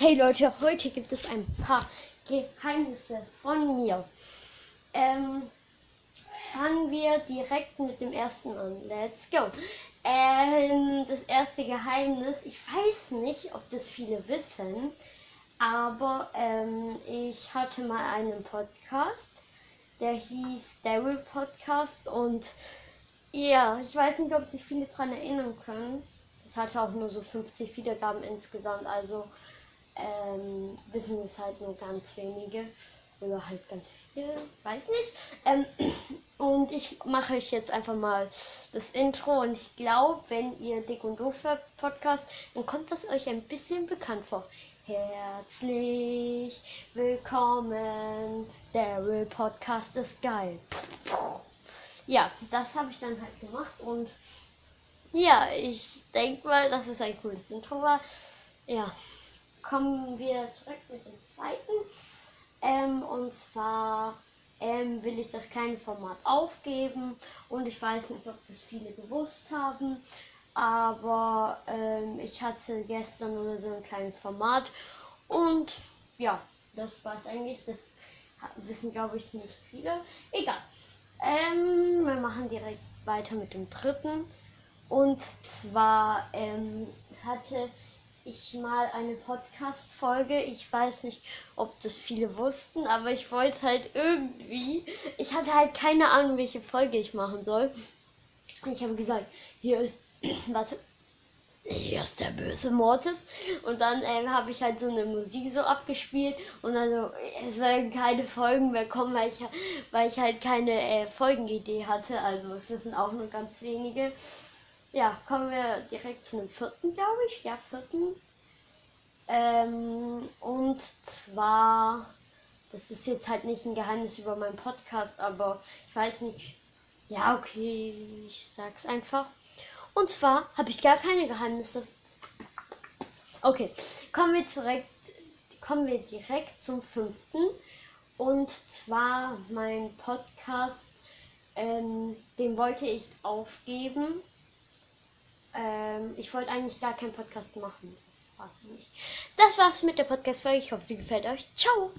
Hey Leute, heute gibt es ein paar Geheimnisse von mir. Ähm, fangen wir direkt mit dem ersten an. Let's go. Ähm, das erste Geheimnis, ich weiß nicht, ob das viele wissen, aber ähm, ich hatte mal einen Podcast, der hieß Daryl Podcast und ja, ich weiß nicht, ob sich viele daran erinnern können. Es hatte auch nur so 50 Wiedergaben insgesamt, also ähm, wissen es halt nur ganz wenige. Oder halt ganz viele, weiß nicht. Ähm, und ich mache euch jetzt einfach mal das Intro. Und ich glaube, wenn ihr Dick und Doof Podcast, dann kommt das euch ein bisschen bekannt vor. Herzlich willkommen, der Real Podcast ist geil. Ja, das habe ich dann halt gemacht und ja, ich denke mal, dass es ein cooles Intro war. Ja, kommen wir zurück mit dem zweiten. Ähm, und zwar ähm, will ich das kleine Format aufgeben und ich weiß nicht, ob das viele gewusst haben, aber ähm, ich hatte gestern oder so ein kleines Format und ja, das war es eigentlich. Das wissen glaube ich nicht viele. Egal. Ähm, wir machen direkt weiter mit dem dritten. Und zwar ähm, hatte ich mal eine Podcast-Folge. Ich weiß nicht, ob das viele wussten, aber ich wollte halt irgendwie. Ich hatte halt keine Ahnung, welche Folge ich machen soll. Ich habe gesagt, hier ist. Warte. Hier ist der böse Mortis. Und dann ähm, habe ich halt so eine Musik so abgespielt. Und dann so, es werden keine Folgen mehr kommen, weil ich, weil ich halt keine äh, Folgenidee hatte. Also es wissen auch nur ganz wenige. Ja, kommen wir direkt zu einem vierten, glaube ich. Ja, vierten. Ähm, und zwar, das ist jetzt halt nicht ein Geheimnis über meinen Podcast, aber ich weiß nicht. Ja, okay, ich sag's einfach. Und zwar habe ich gar keine Geheimnisse. Okay, kommen wir direkt, kommen wir direkt zum fünften. Und zwar mein Podcast, ähm, den wollte ich aufgeben ähm, ich wollte eigentlich gar keinen Podcast machen. Das war's nicht. Das war's mit der Podcast-Folge. Ich hoffe, sie gefällt euch. Ciao!